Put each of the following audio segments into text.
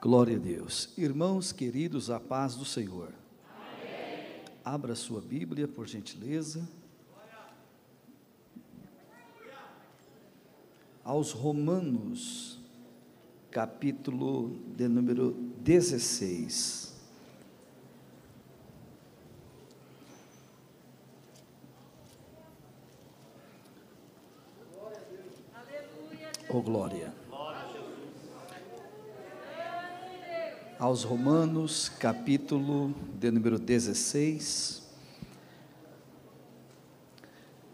Glória a Deus. Irmãos queridos, a paz do Senhor. Amém. Abra sua Bíblia, por gentileza. Aos Romanos, capítulo de número 16. Oh glória. Aos Romanos, capítulo de número 16.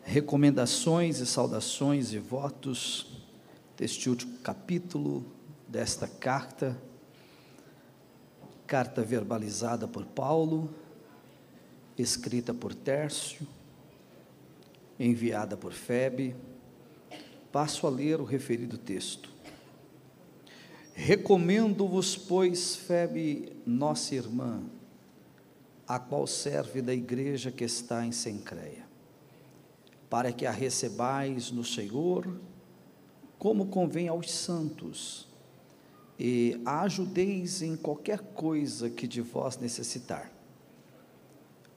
Recomendações e saudações e votos deste último capítulo desta carta, carta verbalizada por Paulo, escrita por Tércio, enviada por Febe Passo a ler o referido texto. Recomendo-vos, pois, Febe, nossa irmã, a qual serve da igreja que está em Sencreia, para que a recebais no Senhor, como convém aos santos, e a ajudeis em qualquer coisa que de vós necessitar,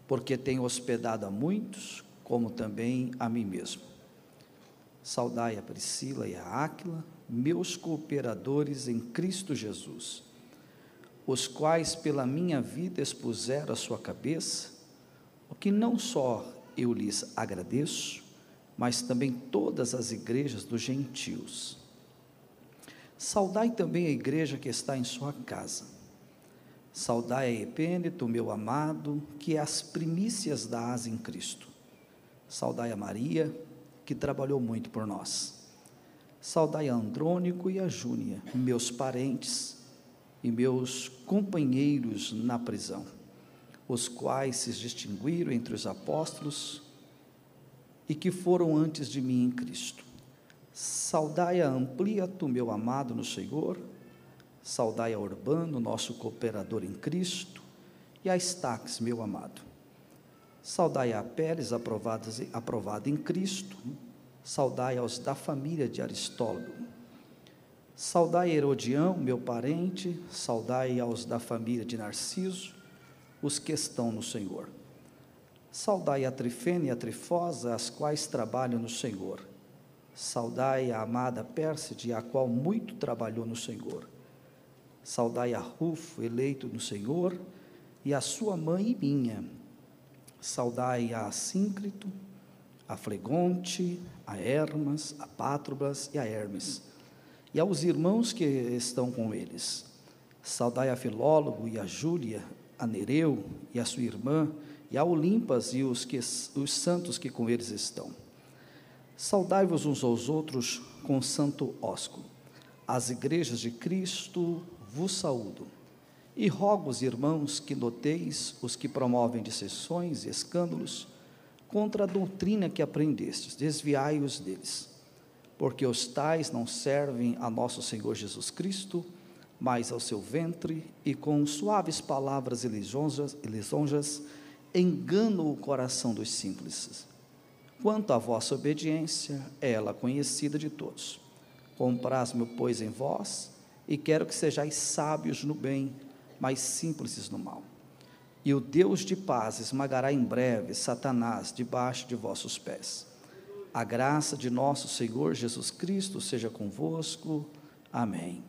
porque tenho hospedado a muitos, como também a mim mesmo. Saudai a Priscila e a Áquila, meus cooperadores em Cristo Jesus, os quais pela minha vida expuseram a sua cabeça, o que não só eu lhes agradeço, mas também todas as igrejas dos gentios. Saudai também a igreja que está em sua casa. Saudai a Epêneto, meu amado, que é as primícias da asa em Cristo. Saudai a Maria, que trabalhou muito por nós. Saudai a Andrônico e a Júnia, meus parentes e meus companheiros na prisão, os quais se distinguiram entre os apóstolos e que foram antes de mim em Cristo. Saudai a Ampliato, meu amado no Senhor, saudai a Urbano, nosso cooperador em Cristo, e a Estaques, meu amado. Saudai a Pérez, aprovada em Cristo. Saudai aos da família de Aristólogo. Saudai Herodião, meu parente. Saudai aos da família de Narciso, os que estão no Senhor. Saudai a Trifena e a Trifosa, as quais trabalham no Senhor. Saudai a amada Pérside, a qual muito trabalhou no Senhor. Saudai a Rufo, eleito no Senhor, e a sua mãe e minha Saudai a Síncrito, a Flegonte, a Hermas, a Pátrobas e a Hermes, e aos irmãos que estão com eles. Saudai a Filólogo e a Júlia, a Nereu e a sua irmã, e a Olimpas e os, que, os santos que com eles estão. Saudai-vos uns aos outros com santo ósculo. As igrejas de Cristo vos saúdo. E rogo os irmãos que noteis os que promovem dissessões e escândalos contra a doutrina que aprendestes, desviai-os deles, porque os tais não servem a nosso Senhor Jesus Cristo, mas ao seu ventre, e com suaves palavras e lisonjas, e lisonjas enganam o coração dos simples. Quanto à vossa obediência, é ela conhecida de todos. Compraz-me, pois, em vós, e quero que sejais sábios no bem, mas simples no mal. E o Deus de paz esmagará em breve Satanás debaixo de vossos pés. A graça de nosso Senhor Jesus Cristo seja convosco. Amém.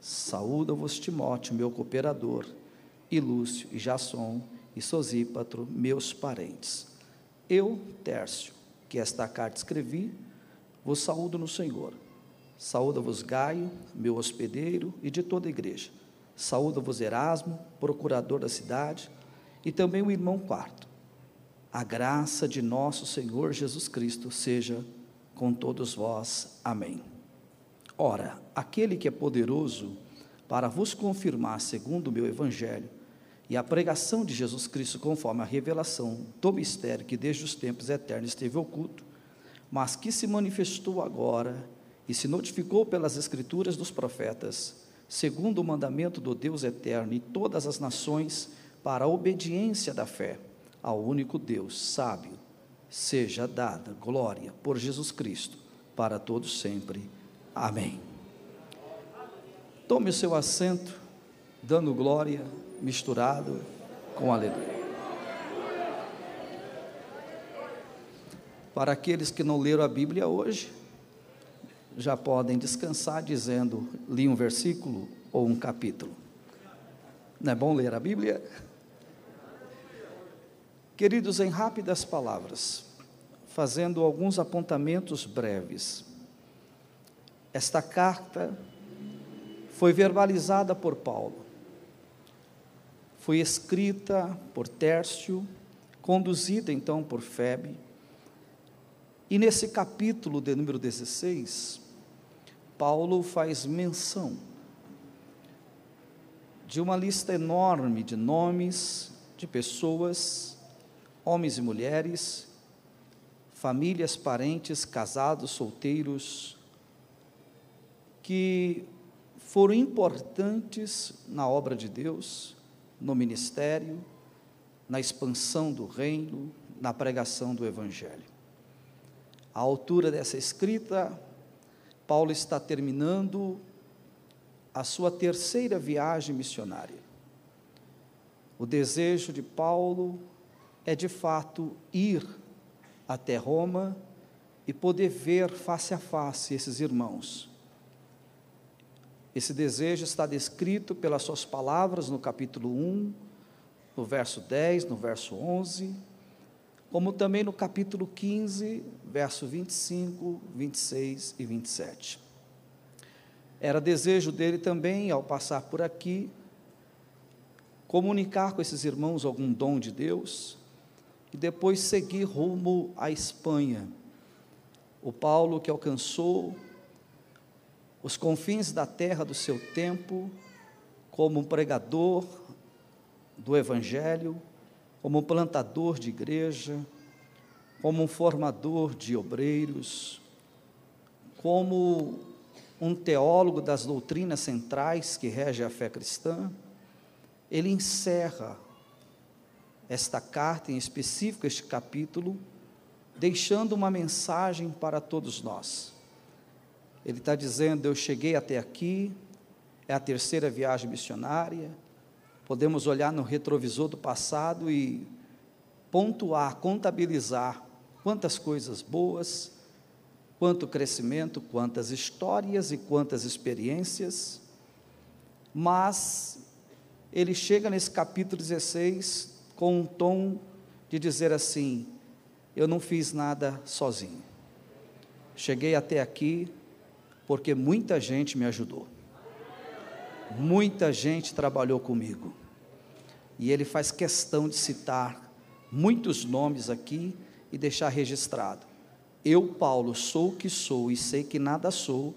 Saúda-vos, Timóteo, meu cooperador, e Lúcio, e Jasson, e Sosípatro, meus parentes. Eu, Tércio, que esta carta escrevi, vos saúdo no Senhor. Saúda-vos Gaio, meu hospedeiro, e de toda a igreja. Saúda-vos Erasmo, procurador da cidade, e também o irmão quarto. A graça de nosso Senhor Jesus Cristo seja com todos vós. Amém. Ora, aquele que é poderoso para vos confirmar segundo o meu evangelho e a pregação de Jesus Cristo conforme a revelação do mistério que desde os tempos eternos esteve oculto, mas que se manifestou agora e se notificou pelas escrituras dos profetas segundo o mandamento do Deus eterno, e todas as nações para a obediência da fé ao único Deus sábio, seja dada glória por Jesus Cristo para todos sempre. Amém. Tome o seu assento dando glória misturado com aleluia. Para aqueles que não leram a Bíblia hoje, já podem descansar dizendo: li um versículo ou um capítulo. Não é bom ler a Bíblia? Queridos, em rápidas palavras, fazendo alguns apontamentos breves, esta carta foi verbalizada por Paulo, foi escrita por Tércio, conduzida então por Febe, e nesse capítulo de número 16, Paulo faz menção de uma lista enorme de nomes de pessoas, homens e mulheres, famílias, parentes, casados, solteiros, que foram importantes na obra de Deus, no ministério, na expansão do reino, na pregação do Evangelho. À altura dessa escrita, Paulo está terminando a sua terceira viagem missionária. O desejo de Paulo é de fato ir até Roma e poder ver face a face esses irmãos. Esse desejo está descrito pelas suas palavras no capítulo 1, no verso 10, no verso 11, como também no capítulo 15, verso 25, 26 e 27. Era desejo dele também, ao passar por aqui, comunicar com esses irmãos algum dom de Deus e depois seguir rumo à Espanha. O Paulo que alcançou os confins da terra do seu tempo como um pregador do Evangelho, como um plantador de igreja, como um formador de obreiros, como um teólogo das doutrinas centrais que rege a fé cristã, ele encerra esta carta, em específico este capítulo, deixando uma mensagem para todos nós. Ele está dizendo: Eu cheguei até aqui, é a terceira viagem missionária. Podemos olhar no retrovisor do passado e pontuar, contabilizar quantas coisas boas, quanto crescimento, quantas histórias e quantas experiências, mas ele chega nesse capítulo 16 com um tom de dizer assim: Eu não fiz nada sozinho. Cheguei até aqui porque muita gente me ajudou. Muita gente trabalhou comigo. E ele faz questão de citar muitos nomes aqui e deixar registrado. Eu, Paulo, sou o que sou e sei que nada sou,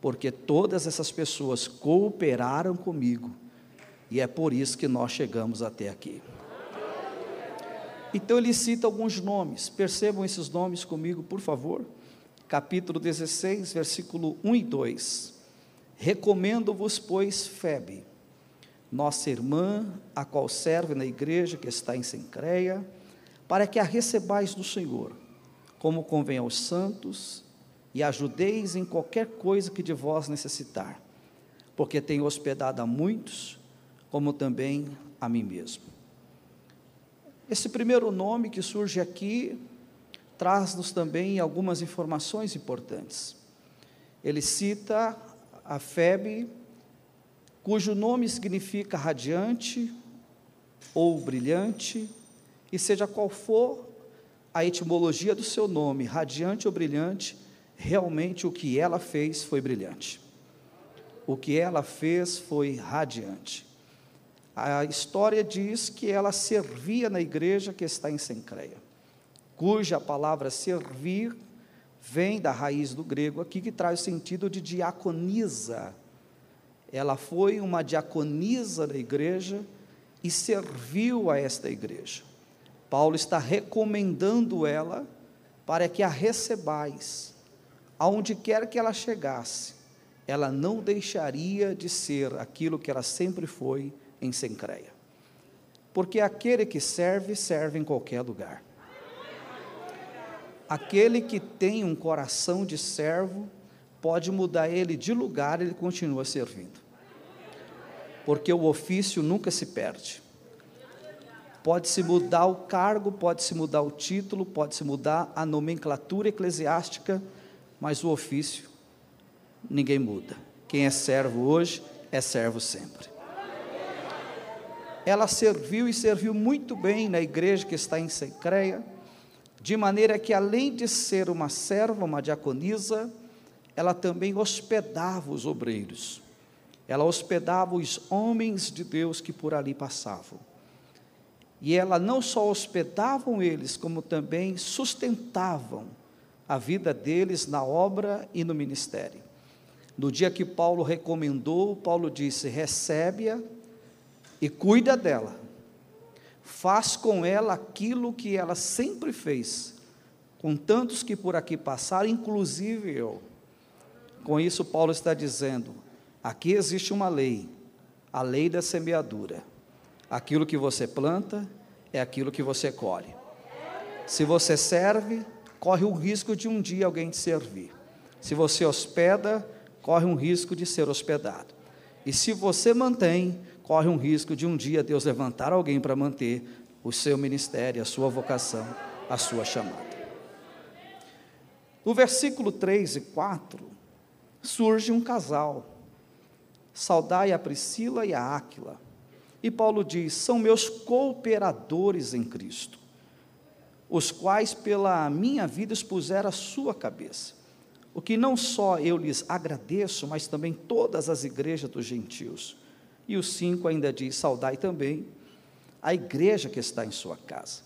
porque todas essas pessoas cooperaram comigo, e é por isso que nós chegamos até aqui. Então ele cita alguns nomes, percebam esses nomes comigo, por favor. Capítulo 16, versículo 1 e 2. Recomendo-vos, pois, Febe, nossa irmã, a qual serve na igreja que está em Sencreia, para que a recebais do Senhor como convém aos santos, e ajudeis em qualquer coisa que de vós necessitar, porque tenho hospedado a muitos, como também a mim mesmo. Esse primeiro nome que surge aqui traz-nos também algumas informações importantes. Ele cita a Febe, cujo nome significa radiante ou brilhante, e seja qual for a etimologia do seu nome, radiante ou brilhante, realmente o que ela fez foi brilhante. O que ela fez foi radiante. A história diz que ela servia na igreja que está em Sencreia, cuja palavra servir vem da raiz do grego aqui, que traz o sentido de diaconisa. Ela foi uma diaconisa da igreja e serviu a esta igreja. Paulo está recomendando ela para que a recebais, aonde quer que ela chegasse, ela não deixaria de ser aquilo que ela sempre foi em Sencreia. Porque aquele que serve, serve em qualquer lugar. Aquele que tem um coração de servo, pode mudar ele de lugar, ele continua servindo. porque o ofício nunca se perde. Pode-se mudar o cargo, pode-se mudar o título, pode-se mudar a nomenclatura eclesiástica, mas o ofício ninguém muda. Quem é servo hoje é servo sempre. Ela serviu e serviu muito bem na igreja que está em Secreia, de maneira que, além de ser uma serva, uma diaconisa, ela também hospedava os obreiros, ela hospedava os homens de Deus que por ali passavam. E ela não só hospedavam eles, como também sustentavam a vida deles na obra e no ministério. No dia que Paulo recomendou, Paulo disse: recebe-a e cuida dela. Faz com ela aquilo que ela sempre fez, com tantos que por aqui passaram, inclusive eu. Com isso, Paulo está dizendo: aqui existe uma lei, a lei da semeadura. Aquilo que você planta é aquilo que você colhe. Se você serve, corre o risco de um dia alguém te servir. Se você hospeda, corre um risco de ser hospedado. E se você mantém, corre um risco de um dia Deus levantar alguém para manter o seu ministério, a sua vocação, a sua chamada. No versículo 3 e 4, surge um casal. Saudai a Priscila e a Áquila e Paulo diz: são meus cooperadores em Cristo, os quais pela minha vida expuseram a sua cabeça. O que não só eu lhes agradeço, mas também todas as igrejas dos gentios. E o 5 ainda diz: saudai também a igreja que está em sua casa.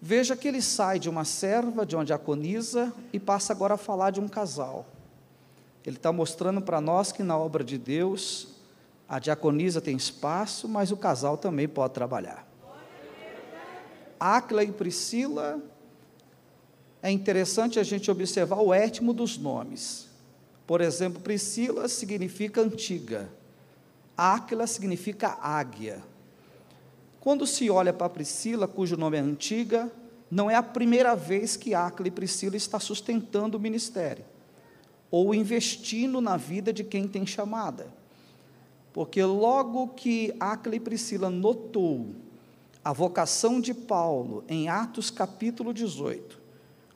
Veja que ele sai de uma serva, de uma diaconisa, e passa agora a falar de um casal. Ele está mostrando para nós que na obra de Deus, a diaconisa tem espaço, mas o casal também pode trabalhar. Áquila e Priscila, é interessante a gente observar o étimo dos nomes. Por exemplo, Priscila significa antiga, Áquila significa águia. Quando se olha para Priscila, cujo nome é antiga, não é a primeira vez que Áquila e Priscila está sustentando o ministério, ou investindo na vida de quem tem chamada. Porque logo que Acla e Priscila notou a vocação de Paulo em Atos capítulo 18,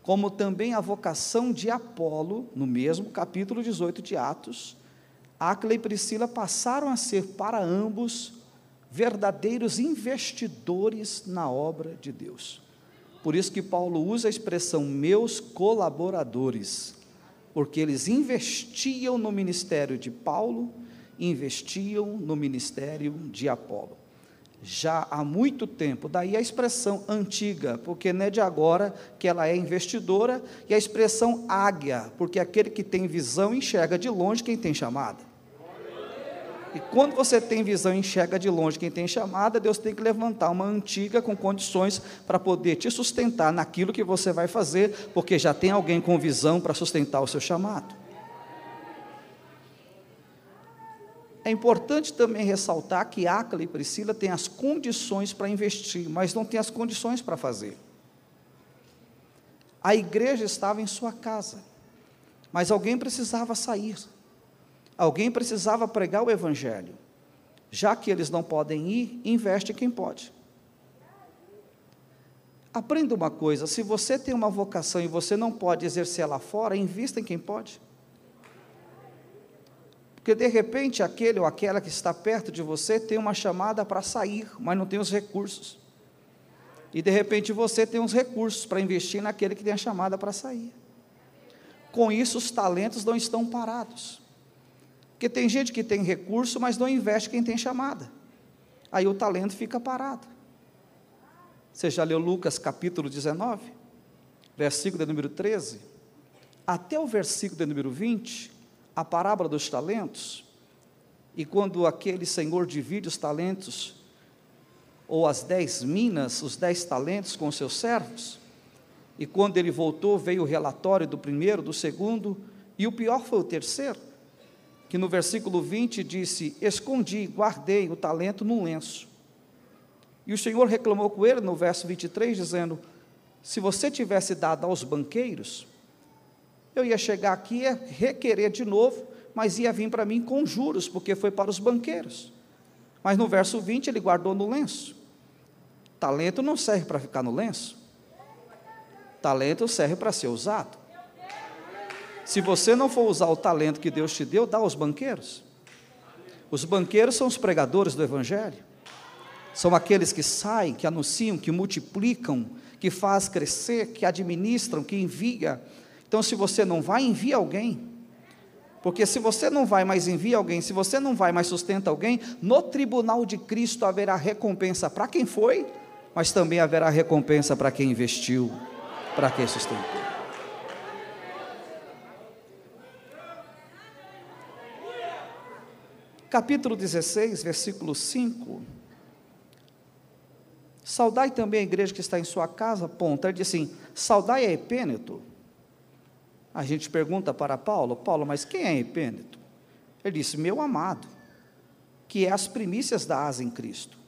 como também a vocação de Apolo, no mesmo capítulo 18 de Atos, Acla e Priscila passaram a ser para ambos verdadeiros investidores na obra de Deus. Por isso que Paulo usa a expressão meus colaboradores, porque eles investiam no ministério de Paulo investiam no ministério de Apolo. Já há muito tempo, daí a expressão antiga, porque não é de agora que ela é investidora, e a expressão águia, porque aquele que tem visão enxerga de longe quem tem chamada. E quando você tem visão e enxerga de longe quem tem chamada, Deus tem que levantar uma antiga com condições para poder te sustentar naquilo que você vai fazer, porque já tem alguém com visão para sustentar o seu chamado. É importante também ressaltar que Acla e Priscila têm as condições para investir, mas não têm as condições para fazer. A igreja estava em sua casa, mas alguém precisava sair, alguém precisava pregar o Evangelho. Já que eles não podem ir, investe quem pode. Aprenda uma coisa: se você tem uma vocação e você não pode exercer lá fora, invista em quem pode. Porque de repente aquele ou aquela que está perto de você tem uma chamada para sair, mas não tem os recursos. E de repente você tem os recursos para investir naquele que tem a chamada para sair. Com isso, os talentos não estão parados. Porque tem gente que tem recurso, mas não investe quem tem chamada. Aí o talento fica parado. Você já leu Lucas capítulo 19, versículo de número 13? Até o versículo de número 20, a parábola dos talentos, e quando aquele senhor divide os talentos, ou as dez minas, os dez talentos com seus servos, e quando ele voltou, veio o relatório do primeiro, do segundo, e o pior foi o terceiro, que no versículo 20 disse: Escondi, guardei o talento num lenço. E o Senhor reclamou com ele no verso 23, dizendo: Se você tivesse dado aos banqueiros, eu ia chegar aqui e requerer de novo, mas ia vir para mim com juros, porque foi para os banqueiros. Mas no verso 20 ele guardou no lenço. Talento não serve para ficar no lenço. Talento serve para ser usado. Se você não for usar o talento que Deus te deu, dá aos banqueiros. Os banqueiros são os pregadores do Evangelho. São aqueles que saem, que anunciam, que multiplicam, que faz crescer, que administram, que envia. Então, se você não vai, envia alguém. Porque se você não vai, mas envia alguém, se você não vai, mas sustenta alguém, no tribunal de Cristo haverá recompensa para quem foi, mas também haverá recompensa para quem investiu, para quem sustentou. Capítulo 16, versículo 5. Saudai também a igreja que está em sua casa, ponto. Ele diz assim: saudai a Epêneto, a gente pergunta para Paulo, Paulo, mas quem é Epêneto? Ele disse, meu amado, que é as primícias da asa em Cristo.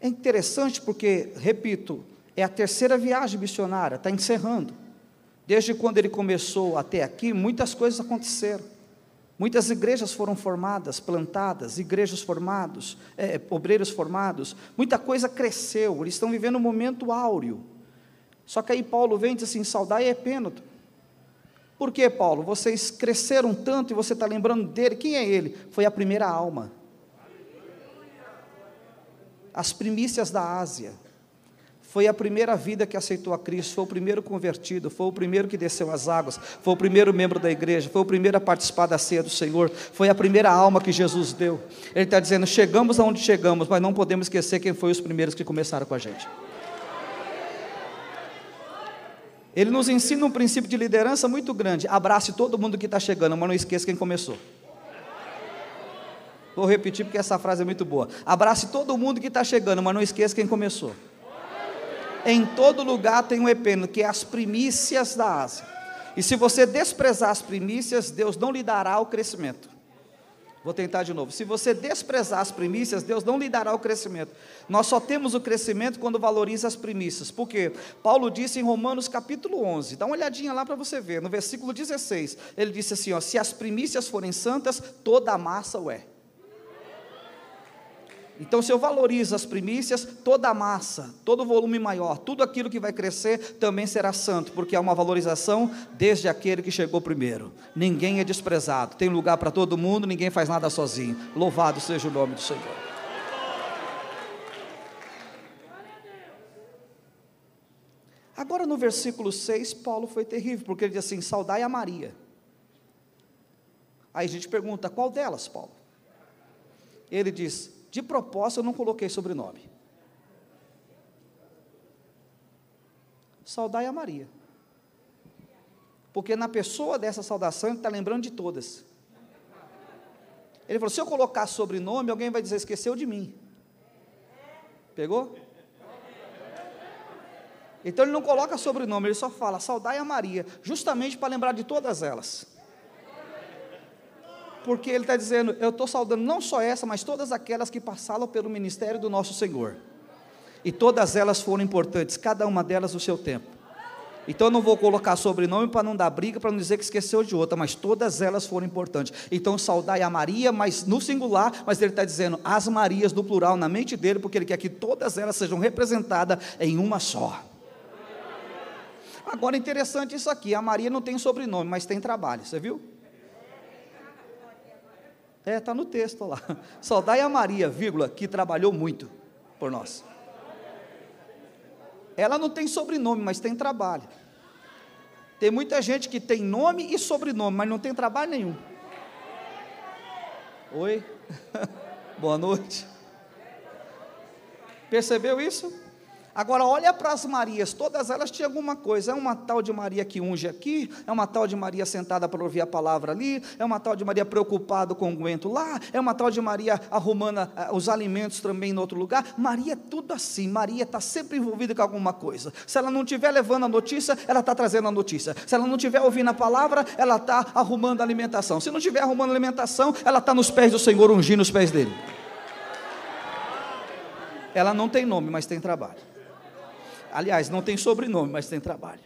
É interessante porque, repito, é a terceira viagem missionária, está encerrando. Desde quando ele começou até aqui, muitas coisas aconteceram. Muitas igrejas foram formadas, plantadas, igrejas formados, é, obreiros formados, muita coisa cresceu, eles estão vivendo um momento áureo. Só que aí Paulo vem e diz assim: saudai é pênalti. Por que, Paulo? Vocês cresceram tanto e você está lembrando dele. Quem é ele? Foi a primeira alma. As primícias da Ásia. Foi a primeira vida que aceitou a Cristo, foi o primeiro convertido, foi o primeiro que desceu as águas, foi o primeiro membro da igreja, foi o primeiro a participar da ceia do Senhor, foi a primeira alma que Jesus deu. Ele está dizendo: chegamos aonde chegamos, mas não podemos esquecer quem foi os primeiros que começaram com a gente. Ele nos ensina um princípio de liderança muito grande. Abrace todo mundo que está chegando, mas não esqueça quem começou. Vou repetir porque essa frase é muito boa. Abrace todo mundo que está chegando, mas não esqueça quem começou. Em todo lugar tem um epeno, que é as primícias da Ásia. E se você desprezar as primícias, Deus não lhe dará o crescimento. Vou tentar de novo. Se você desprezar as primícias, Deus não lhe dará o crescimento. Nós só temos o crescimento quando valoriza as primícias. Por quê? Paulo disse em Romanos capítulo 11, dá uma olhadinha lá para você ver, no versículo 16, ele disse assim: ó, se as primícias forem santas, toda a massa o é. Então, se eu valorizo as primícias, toda a massa, todo o volume maior, tudo aquilo que vai crescer também será santo, porque há uma valorização desde aquele que chegou primeiro. Ninguém é desprezado, tem lugar para todo mundo, ninguém faz nada sozinho. Louvado seja o nome do Senhor. Agora no versículo 6, Paulo foi terrível, porque ele diz assim: saudai a Maria. Aí a gente pergunta: qual delas, Paulo? Ele diz: de propósito, eu não coloquei sobrenome. Saudai a Maria. Porque na pessoa dessa saudação, ele está lembrando de todas. Ele falou: se eu colocar sobrenome, alguém vai dizer, esqueceu de mim. Pegou? Então ele não coloca sobrenome, ele só fala saudai a Maria, justamente para lembrar de todas elas porque ele está dizendo: eu estou saudando não só essa, mas todas aquelas que passaram pelo ministério do nosso Senhor. E todas elas foram importantes, cada uma delas no seu tempo. Então eu não vou colocar sobrenome para não dar briga, para não dizer que esqueceu de outra, mas todas elas foram importantes. Então saudai a Maria, mas no singular, mas ele está dizendo as Marias no plural na mente dele, porque ele quer que todas elas sejam representadas em uma só. Agora interessante isso aqui, a Maria não tem sobrenome, mas tem trabalho, você viu? É, está no texto lá. Saudai a Maria, vírgula, que trabalhou muito por nós. Ela não tem sobrenome, mas tem trabalho. Tem muita gente que tem nome e sobrenome, mas não tem trabalho nenhum. Oi? Boa noite. Percebeu isso? Agora, olha para as Marias, todas elas tinham alguma coisa. É uma tal de Maria que unge aqui, é uma tal de Maria sentada para ouvir a palavra ali, é uma tal de Maria preocupada com o aguento lá, é uma tal de Maria arrumando ah, os alimentos também em outro lugar. Maria é tudo assim, Maria está sempre envolvida com alguma coisa. Se ela não estiver levando a notícia, ela está trazendo a notícia. Se ela não estiver ouvindo a palavra, ela está arrumando a alimentação. Se não estiver arrumando a alimentação, ela está nos pés do Senhor, ungindo os pés dele. Ela não tem nome, mas tem trabalho. Aliás, não tem sobrenome, mas tem trabalho.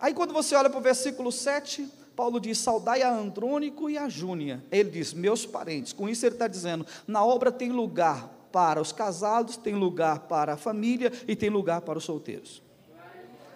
Aí quando você olha para o versículo 7, Paulo diz: saudai a Andrônico e a Júnia. Ele diz: meus parentes. Com isso, ele está dizendo: na obra tem lugar para os casados, tem lugar para a família e tem lugar para os solteiros.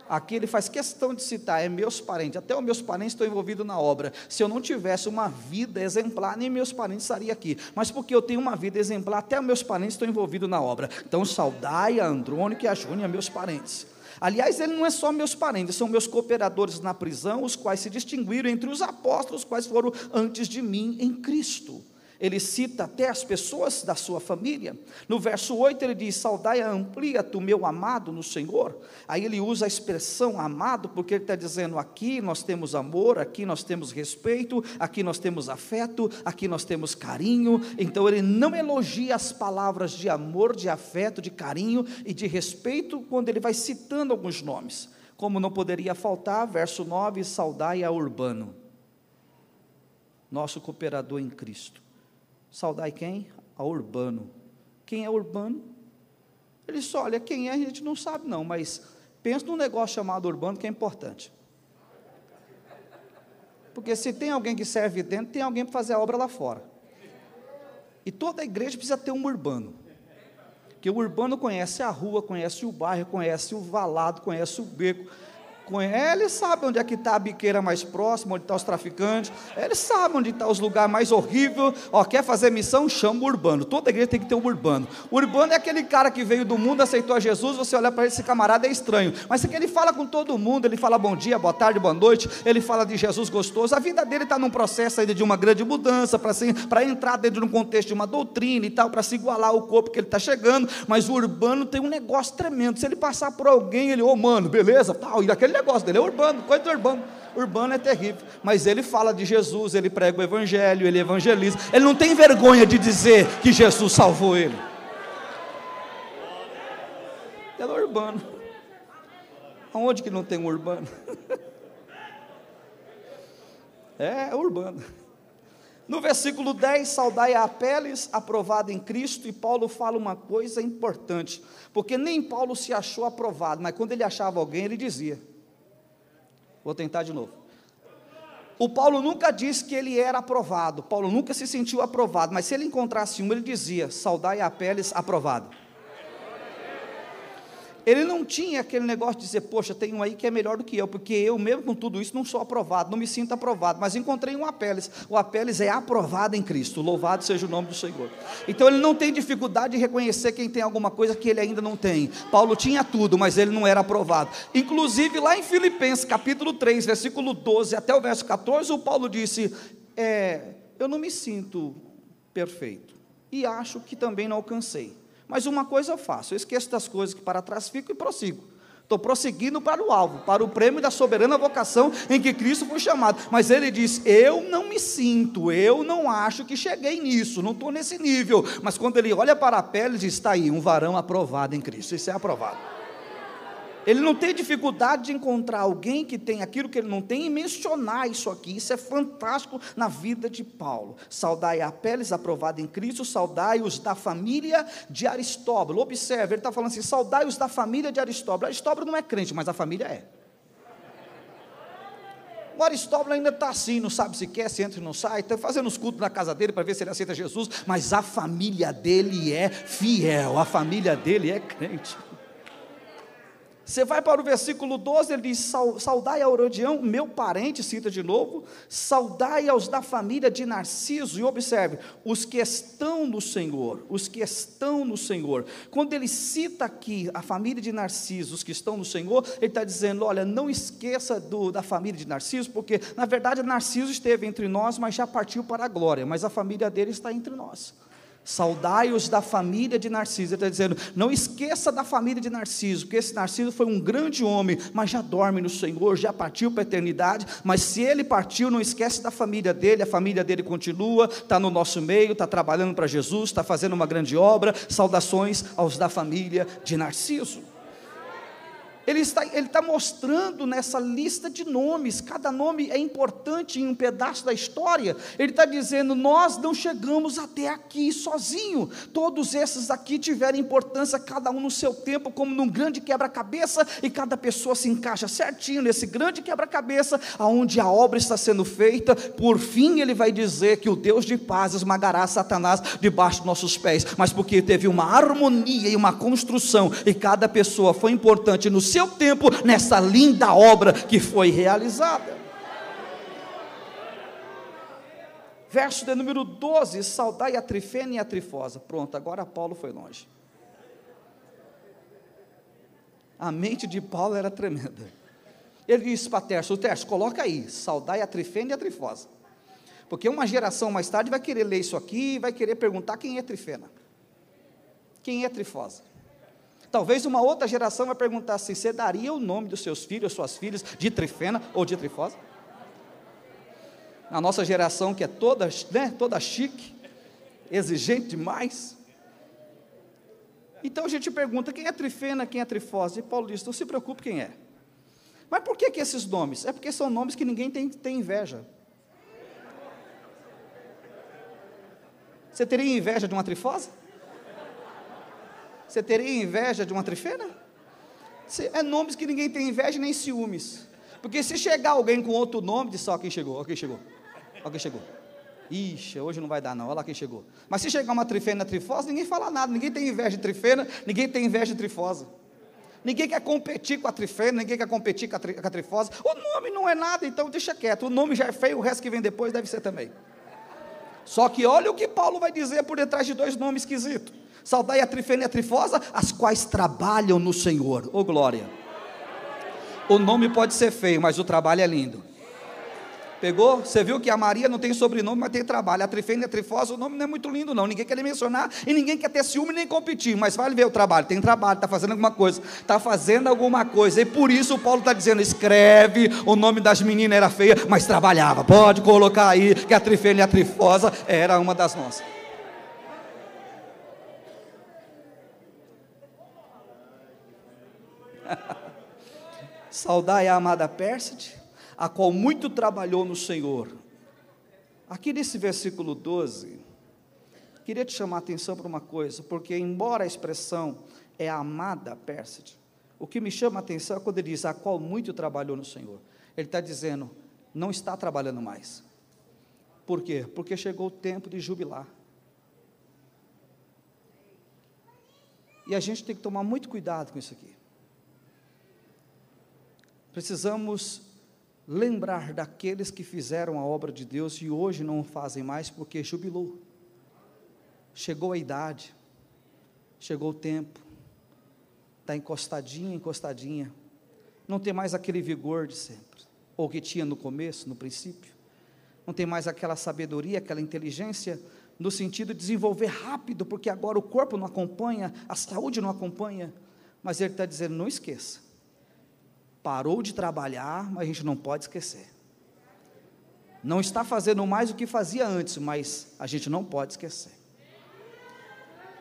Aqui ele faz questão de citar, é meus parentes, até os meus parentes estão envolvidos na obra. Se eu não tivesse uma vida exemplar, nem meus parentes estariam aqui. Mas porque eu tenho uma vida exemplar, até os meus parentes estão envolvidos na obra. Então, saudai a Andrônico e a Júnia, meus parentes. Aliás, ele não é só meus parentes, são meus cooperadores na prisão, os quais se distinguiram entre os apóstolos, quais foram antes de mim em Cristo. Ele cita até as pessoas da sua família. No verso 8 ele diz: Saudai amplia tu meu amado no Senhor. Aí ele usa a expressão amado, porque ele está dizendo: aqui nós temos amor, aqui nós temos respeito, aqui nós temos afeto, aqui nós temos carinho. Então ele não elogia as palavras de amor, de afeto, de carinho e de respeito quando ele vai citando alguns nomes. Como não poderia faltar, verso 9: Saudai a Urbano, nosso cooperador em Cristo. Saudai quem? A Urbano. Quem é Urbano? Ele disse: olha, quem é a gente não sabe não, mas pensa num negócio chamado Urbano que é importante. Porque se tem alguém que serve dentro, tem alguém para fazer a obra lá fora. E toda a igreja precisa ter um urbano. Que o urbano conhece a rua, conhece o bairro, conhece o valado, conhece o beco, ele sabe onde é que está a biqueira mais próxima, onde estão tá os traficantes. Ele sabe onde está os lugares mais horríveis. Ó, quer fazer missão? Chama o urbano. Toda igreja tem que ter um urbano. O urbano é aquele cara que veio do mundo, aceitou a Jesus. Você olha para esse camarada é estranho. Mas é que ele fala com todo mundo. Ele fala bom dia, boa tarde, boa noite. Ele fala de Jesus gostoso. A vida dele está num processo ainda de uma grande mudança para assim, entrar dentro de um contexto de uma doutrina e tal, para se igualar ao corpo que ele está chegando. Mas o urbano tem um negócio tremendo. Se ele passar por alguém, ele, ô oh, mano, beleza, tal, e aquele negócio dele, é urbano, coisa do urbano. Urbano é terrível, mas ele fala de Jesus, ele prega o Evangelho, ele evangeliza, ele não tem vergonha de dizer que Jesus salvou ele. Ele é urbano. Aonde que não tem um urbano? É, é urbano. No versículo 10, saudai a Apeles, aprovado em Cristo, e Paulo fala uma coisa importante, porque nem Paulo se achou aprovado, mas quando ele achava alguém, ele dizia: Vou tentar de novo. O Paulo nunca disse que ele era aprovado. Paulo nunca se sentiu aprovado, mas se ele encontrasse um, ele dizia: Saudai a Peles aprovado. Ele não tinha aquele negócio de dizer, poxa, tem um aí que é melhor do que eu, porque eu, mesmo com tudo isso, não sou aprovado, não me sinto aprovado, mas encontrei um Apeles. O Apeles é aprovado em Cristo, louvado seja o nome do Senhor. Então ele não tem dificuldade de reconhecer quem tem alguma coisa que ele ainda não tem. Paulo tinha tudo, mas ele não era aprovado. Inclusive, lá em Filipenses, capítulo 3, versículo 12 até o verso 14, o Paulo disse: é, Eu não me sinto perfeito, e acho que também não alcancei mas uma coisa eu faço, eu esqueço das coisas que para trás ficam e prossigo. Estou prosseguindo para o alvo, para o prêmio da soberana vocação em que Cristo foi chamado. Mas ele diz: Eu não me sinto, eu não acho que cheguei nisso, não estou nesse nível. Mas quando ele olha para a pele, ele diz: Está aí, um varão aprovado em Cristo. Isso é aprovado. Ele não tem dificuldade de encontrar alguém que tem aquilo que ele não tem e mencionar isso aqui. Isso é fantástico na vida de Paulo. Saudai a Peles, aprovada em Cristo, saudai os da família de Aristóbulo. Observe, ele está falando assim: saudai os da família de Aristóbulo. Aristóbulo não é crente, mas a família é. O Aristóbulo ainda está assim, não sabe se quer, se entra e não sai, está fazendo os cultos na casa dele para ver se ele aceita Jesus, mas a família dele é fiel, a família dele é crente. Você vai para o versículo 12, ele diz: Saudai a Herodião, meu parente, cita de novo, saudai aos da família de Narciso, e observe, os que estão no Senhor, os que estão no Senhor. Quando ele cita aqui a família de Narciso, os que estão no Senhor, ele está dizendo: olha, não esqueça do, da família de Narciso, porque na verdade Narciso esteve entre nós, mas já partiu para a glória, mas a família dele está entre nós. Saudai-os da família de Narciso. Ele está dizendo: não esqueça da família de Narciso, porque esse Narciso foi um grande homem, mas já dorme no Senhor, já partiu para a eternidade. Mas se ele partiu, não esquece da família dele, a família dele continua, está no nosso meio, está trabalhando para Jesus, está fazendo uma grande obra. Saudações aos da família de Narciso. Ele está, ele está mostrando nessa lista de nomes, cada nome é importante em um pedaço da história. Ele está dizendo: nós não chegamos até aqui sozinho. Todos esses aqui tiveram importância, cada um no seu tempo, como num grande quebra-cabeça, e cada pessoa se encaixa certinho nesse grande quebra-cabeça, aonde a obra está sendo feita. Por fim, ele vai dizer que o Deus de paz esmagará Satanás debaixo dos nossos pés, mas porque teve uma harmonia e uma construção, e cada pessoa foi importante no seu seu tempo nessa linda obra que foi realizada. Verso de número 12: saudai a trifena e a trifosa. Pronto, agora Paulo foi longe. A mente de Paulo era tremenda. Ele disse para Terço: Terço, coloca aí, saudai a trifena e a trifosa. Porque uma geração mais tarde vai querer ler isso aqui vai querer perguntar quem é trifena. Quem é trifosa? Talvez uma outra geração vai perguntar assim: você daria o nome dos seus filhos, suas filhas, de Trifena ou de Trifosa? A nossa geração que é toda, né, toda chique, exigente demais. Então a gente pergunta: quem é Trifena, quem é Trifosa? E Paulo diz: não se preocupe quem é. Mas por que, que esses nomes? É porque são nomes que ninguém tem, tem inveja. Você teria inveja de uma trifosa? Você teria inveja de uma trifena? É nomes que ninguém tem inveja nem ciúmes. Porque se chegar alguém com outro nome, diz só quem chegou, ó quem chegou, ó quem chegou. Ixi, hoje não vai dar não, olha lá quem chegou. Mas se chegar uma trifena trifosa, ninguém fala nada, ninguém tem inveja de trifena, ninguém tem inveja de trifosa. Ninguém quer competir com a trifena, ninguém quer competir com a, tri, com a trifosa. O nome não é nada, então deixa quieto. O nome já é feio, o resto que vem depois deve ser também. Só que olha o que Paulo vai dizer por detrás de dois nomes esquisitos. Saudai a trifena e a trifosa, as quais trabalham no Senhor. Ô oh, glória. O nome pode ser feio, mas o trabalho é lindo. Pegou? Você viu que a Maria não tem sobrenome, mas tem trabalho. A Trifena e a Trifosa, o nome não é muito lindo, não. Ninguém quer mencionar e ninguém quer ter ciúme nem competir. Mas vale ver o trabalho. Tem trabalho, está fazendo alguma coisa. Está fazendo alguma coisa. E por isso o Paulo está dizendo: escreve. O nome das meninas era feia, mas trabalhava. Pode colocar aí que a Trifena e a Trifosa era uma das nossas. Saudai a amada Pérside, a qual muito trabalhou no Senhor. Aqui nesse versículo 12, queria te chamar a atenção para uma coisa, porque embora a expressão é amada Pérside, o que me chama a atenção é quando ele diz a qual muito trabalhou no Senhor. Ele está dizendo, não está trabalhando mais. Por quê? Porque chegou o tempo de jubilar. E a gente tem que tomar muito cuidado com isso aqui. Precisamos lembrar daqueles que fizeram a obra de Deus e hoje não fazem mais porque jubilou. Chegou a idade, chegou o tempo, está encostadinha, encostadinha, não tem mais aquele vigor de sempre, ou que tinha no começo, no princípio, não tem mais aquela sabedoria, aquela inteligência, no sentido de desenvolver rápido, porque agora o corpo não acompanha, a saúde não acompanha, mas ele está dizendo: não esqueça, parou de trabalhar, mas a gente não pode esquecer. Não está fazendo mais o que fazia antes, mas a gente não pode esquecer.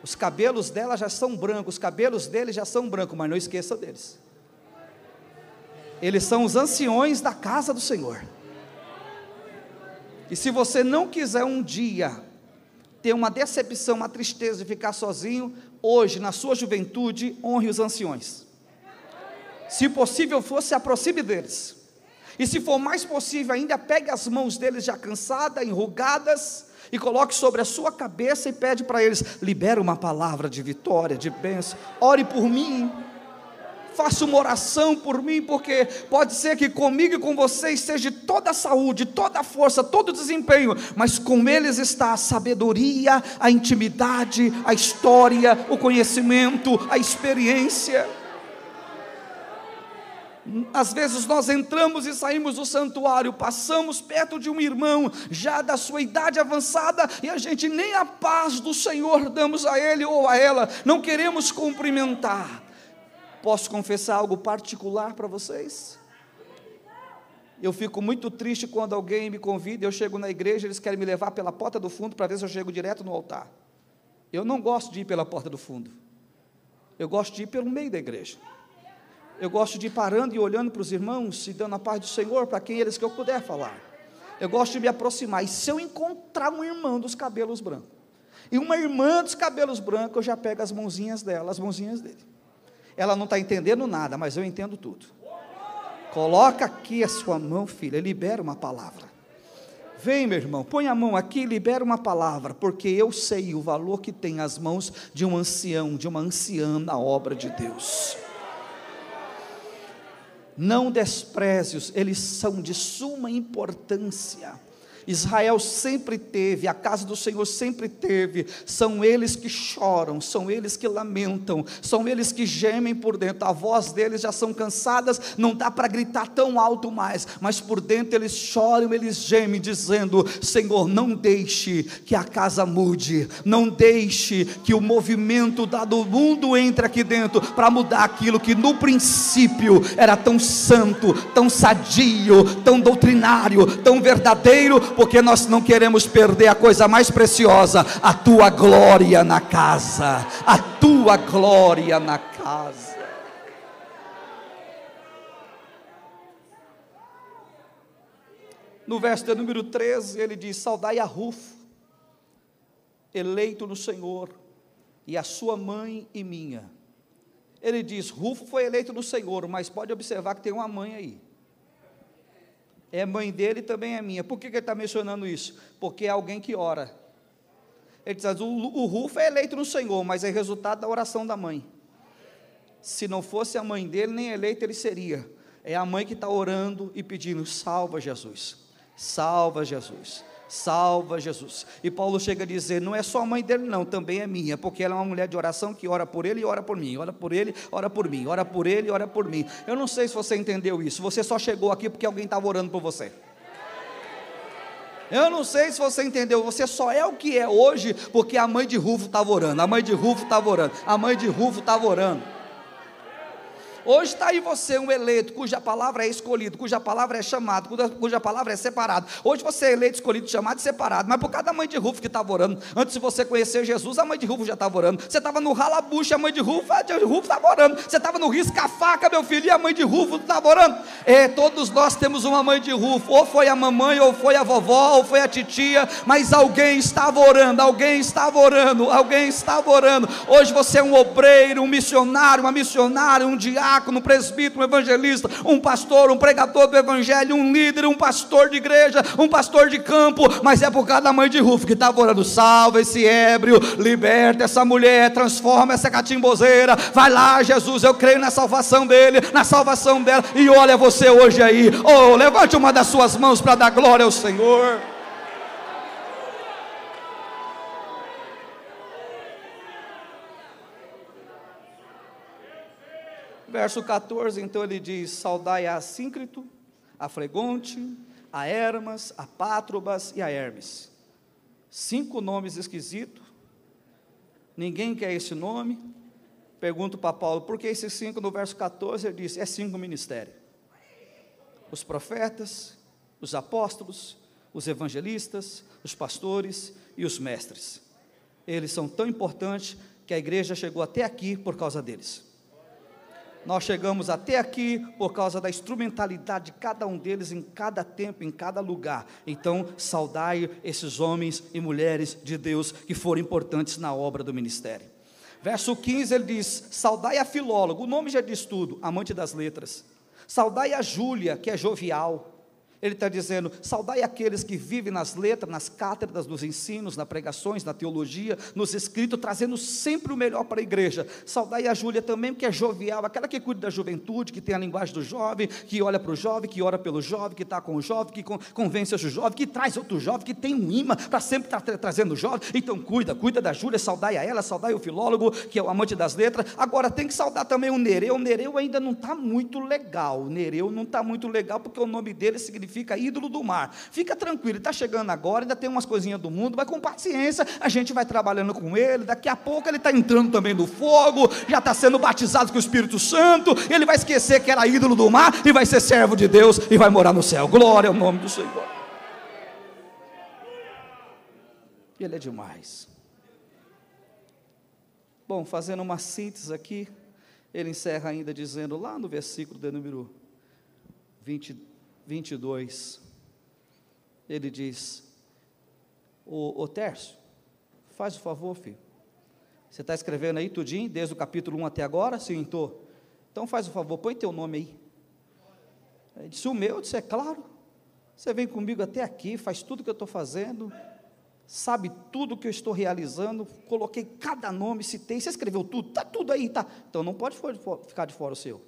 Os cabelos dela já são brancos, os cabelos dele já são brancos, mas não esqueça deles. Eles são os anciões da casa do Senhor. E se você não quiser um dia ter uma decepção, uma tristeza de ficar sozinho, hoje, na sua juventude, honre os anciões. Se possível fosse, aproxime deles. E se for mais possível ainda, pegue as mãos deles já cansadas, enrugadas, e coloque sobre a sua cabeça e pede para eles: libere uma palavra de vitória, de bênção, ore por mim. Faça uma oração por mim, porque pode ser que comigo e com vocês esteja toda a saúde, toda a força, todo o desempenho, mas com eles está a sabedoria, a intimidade, a história, o conhecimento, a experiência. Às vezes nós entramos e saímos do santuário, passamos perto de um irmão já da sua idade avançada e a gente nem a paz do Senhor damos a ele ou a ela, não queremos cumprimentar. Posso confessar algo particular para vocês? Eu fico muito triste quando alguém me convida, eu chego na igreja, eles querem me levar pela porta do fundo para ver se eu chego direto no altar. Eu não gosto de ir pela porta do fundo. Eu gosto de ir pelo meio da igreja Eu gosto de ir parando e olhando para os irmãos e dando a paz do Senhor para quem eles que eu puder falar. Eu gosto de me aproximar. E se eu encontrar um irmão dos cabelos brancos, e uma irmã dos cabelos brancos, eu já pego as mãozinhas dela, as mãozinhas dele. Ela não está entendendo nada, mas eu entendo tudo. Coloca aqui a sua mão, filha, libera uma palavra. Vem, meu irmão, põe a mão aqui e libera uma palavra, porque eu sei o valor que tem as mãos de um ancião, de uma anciã na obra de Deus. Não despreze-os, eles são de suma importância. Israel sempre teve, a casa do Senhor sempre teve, são eles que choram, são eles que lamentam, são eles que gemem por dentro, a voz deles já são cansadas, não dá para gritar tão alto mais, mas por dentro eles choram, eles gemem, dizendo: Senhor, não deixe que a casa mude, não deixe que o movimento do mundo entre aqui dentro para mudar aquilo que no princípio era tão santo, tão sadio, tão doutrinário, tão verdadeiro, porque nós não queremos perder a coisa mais preciosa, a tua glória na casa, a tua glória na casa. No verso número 13, ele diz: Saudai a Rufo, eleito no Senhor, e a sua mãe e minha. Ele diz: Rufo foi eleito no Senhor, mas pode observar que tem uma mãe aí é mãe dele e também é minha. Por que, que ele está mencionando isso? Porque é alguém que ora. Ele diz: o, o Rufo é eleito no Senhor, mas é resultado da oração da mãe. Se não fosse a mãe dele, nem eleito ele seria. É a mãe que está orando e pedindo: salva Jesus, salva Jesus salva Jesus. E Paulo chega a dizer: não é só a mãe dele, não, também é minha, porque ela é uma mulher de oração que ora por ele e ora por mim, ora por ele, ora por mim, ora por ele ora por mim. Eu não sei se você entendeu isso, você só chegou aqui porque alguém estava orando por você. Eu não sei se você entendeu, você só é o que é hoje porque a mãe de Rufo estava orando, a mãe de Rufo estava orando, a mãe de Rufo estava orando. Hoje está aí você, um eleito, cuja palavra é escolhido, cuja palavra é chamado, cuja, cuja palavra é separado. Hoje você é eleito, escolhido, chamado e separado. Mas por causa da mãe de Rufo que estava orando, antes de você conhecer Jesus, a mãe de Rufo já estava orando. Você estava no ralabucha, a mãe de Rufo, a de Rufo estava orando. Você estava no risca-faca, meu filho, e a mãe de Rufo estava orando. É, todos nós temos uma mãe de Rufo, ou foi a mamãe, ou foi a vovó, ou foi a titia, mas alguém estava orando, alguém estava orando, alguém estava orando. Hoje você é um obreiro, um missionário, uma missionária, um diácono diácono, um presbítero, um evangelista, um pastor, um pregador do evangelho, um líder, um pastor de igreja, um pastor de campo, mas é por causa da mãe de Rufo que estava orando: salva esse ébrio, liberta essa mulher, transforma essa catimbozeira. Vai lá, Jesus, eu creio na salvação dele, na salvação dela. E olha você hoje aí, oh, levante uma das suas mãos para dar glória ao Senhor. Verso 14, então ele diz: Saudai a Assíncrito, a Fregonte, a Hermas, a Pátrobas e a Hermes. Cinco nomes esquisitos. Ninguém quer esse nome. Pergunto para Paulo, por que esses cinco? No verso 14 ele diz: é cinco ministérios. Os profetas, os apóstolos, os evangelistas, os pastores e os mestres. Eles são tão importantes que a igreja chegou até aqui por causa deles. Nós chegamos até aqui por causa da instrumentalidade de cada um deles em cada tempo, em cada lugar. Então, saudai esses homens e mulheres de Deus que foram importantes na obra do ministério. Verso 15 ele diz: Saudai a Filólogo, o nome já diz tudo, amante das letras. Saudai a Júlia, que é jovial. Ele está dizendo: saudai aqueles que vivem nas letras, nas cátedras, nos ensinos, nas pregações, na teologia, nos escritos, trazendo sempre o melhor para a igreja. Saudai a Júlia também, que é jovial, aquela que cuida da juventude, que tem a linguagem do jovem, que olha para o jovem, que ora pelo jovem, que está com o jovem, que convence o jovem, que traz outro jovem, que tem um imã para sempre estar tá trazendo o jovem. Então cuida, cuida da Júlia, saudai a ela, saudai o filólogo, que é o amante das letras. Agora tem que saudar também o Nereu. O Nereu ainda não está muito legal. O Nereu não está muito legal, porque o nome dele significa significa ídolo do mar. Fica tranquilo, está chegando agora, ainda tem umas coisinhas do mundo, vai com paciência, a gente vai trabalhando com ele, daqui a pouco ele está entrando também no fogo, já está sendo batizado com o Espírito Santo, ele vai esquecer que era ídolo do mar e vai ser servo de Deus e vai morar no céu. Glória ao nome do Senhor. Ele é demais. Bom, fazendo uma síntese aqui, Ele encerra ainda dizendo, lá no versículo de número 20, 22, ele diz: Ô, ô Tércio, faz o favor, filho. Você está escrevendo aí tudinho, desde o capítulo 1 até agora? Sim, estou. Então faz o favor, põe teu nome aí. Ele disse: O meu, eu disse: É claro. Você vem comigo até aqui, faz tudo que eu estou fazendo, sabe tudo que eu estou realizando, coloquei cada nome, citei, você escreveu tudo, está tudo aí, tá. Então não pode ficar de fora o seu.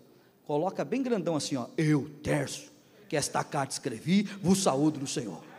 Coloca bem grandão assim, ó. Eu, Terço, que esta carta escrevi, vos saúdo no Senhor.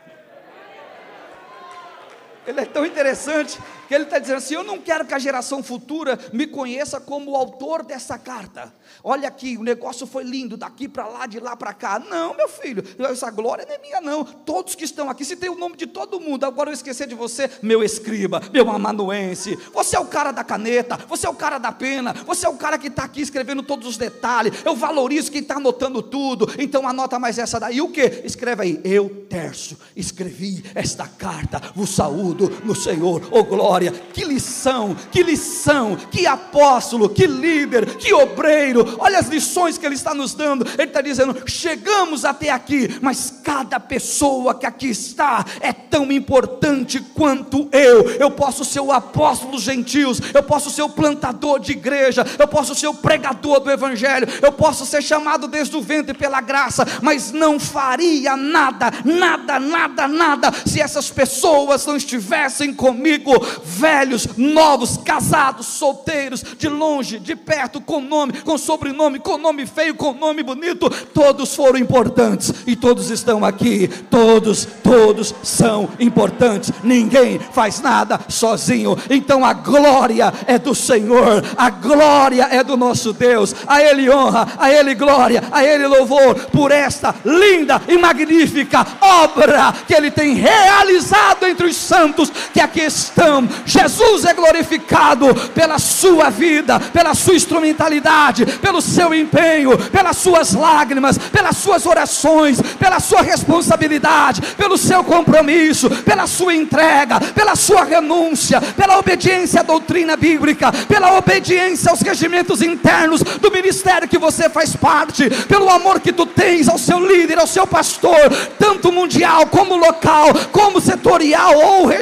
Ele é tão interessante que ele está dizendo assim: Eu não quero que a geração futura me conheça como o autor dessa carta. Olha aqui, o negócio foi lindo, daqui para lá, de lá para cá. Não, meu filho, essa glória não é minha, não. Todos que estão aqui, se tem o nome de todo mundo, agora eu esquecer de você, meu escriba, meu amanuense. Você é o cara da caneta, você é o cara da pena, você é o cara que está aqui escrevendo todos os detalhes. Eu valorizo quem está anotando tudo. Então anota mais essa daí. O que? Escreve aí, eu, terço, escrevi esta carta, vos saúdo no Senhor, oh glória. Que lição, que lição, que apóstolo, que líder, que obreiro Olha as lições que ele está nos dando. Ele está dizendo: chegamos até aqui, mas cada pessoa que aqui está é tão importante quanto eu. Eu posso ser o apóstolo dos gentios, eu posso ser o plantador de igreja, eu posso ser o pregador do evangelho, eu posso ser chamado desde o ventre pela graça, mas não faria nada, nada, nada, nada se essas pessoas não estivessem comigo, velhos, novos, casados, solteiros, de longe, de perto, com nome, com sobrenome, com nome feio, com nome bonito, todos foram importantes e todos estão aqui. Todos, todos são importantes. Ninguém faz nada sozinho. Então a glória é do Senhor, a glória é do nosso Deus. A Ele honra, a Ele glória, a Ele louvor por esta linda e magnífica obra que Ele tem realizado entre os santos que aqui estão. Jesus é glorificado pela sua vida, pela sua instrumentalidade, pelo seu empenho, pelas suas lágrimas, pelas suas orações, pela sua responsabilidade, pelo seu compromisso, pela sua entrega, pela sua renúncia, pela obediência à doutrina bíblica, pela obediência aos regimentos internos do ministério que você faz parte, pelo amor que tu tens ao seu líder, ao seu pastor, tanto mundial como local, como setorial ou regional,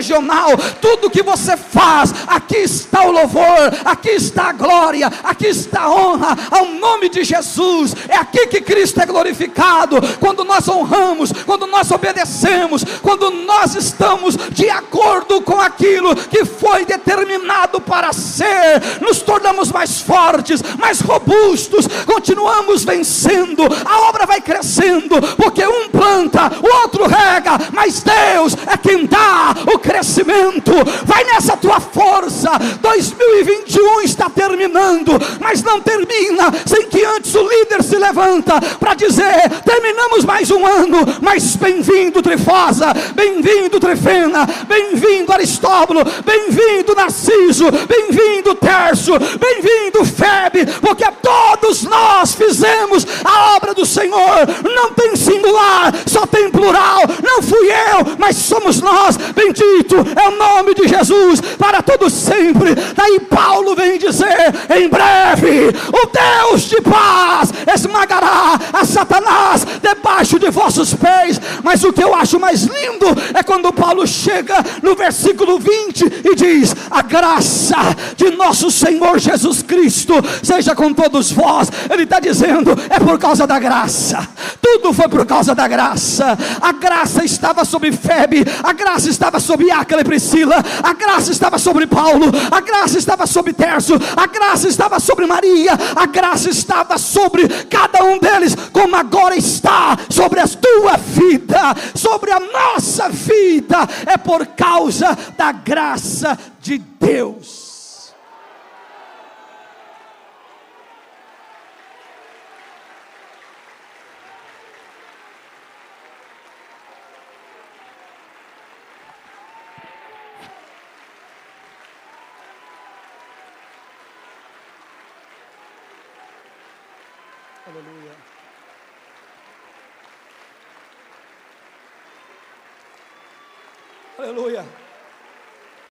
tudo que você faz, aqui está o louvor, aqui está a glória, aqui está a honra, ao nome de Jesus. É aqui que Cristo é glorificado. Quando nós honramos, quando nós obedecemos, quando nós estamos de acordo com aquilo que foi determinado para ser, nos tornamos mais fortes, mais robustos, continuamos vencendo. A obra vai crescendo, porque um planta, o outro rega, mas Deus é quem dá o crescimento. Vai nessa tua força. 2021 está terminando, mas não termina sem que antes o líder se levanta para dizer: terminamos mais um ano, mas bem-vindo Trifosa, bem-vindo Trifena, bem-vindo Aristóbulo, bem-vindo Narciso, bem-vindo Terço, bem-vindo Febe, porque todos nós fizemos a obra do Senhor, não tem singular, só tem plural, não fui eu, mas somos nós, bendito é o nome de Jesus para todos sempre. Daí Paulo vem dizer: em breve, o Deus de paz esmagará a Satanás debaixo de vossos pés. Mas o que eu acho mais lindo é quando Paulo chega no versículo 20 e diz: A graça de nosso Senhor Jesus Cristo seja com todos vós. Ele está dizendo: é por causa da graça, tudo foi por causa da graça. A graça estava sobre Febe, a graça estava sobre Áquila e Priscila, a graça estava sobre Paulo, a graça estava sobre Terço, a graça estava sobre Maria, a graça estava sobre cada um deles, como agora está sobre a tua vida, sobre a nossa vida, é por causa da graça de Deus.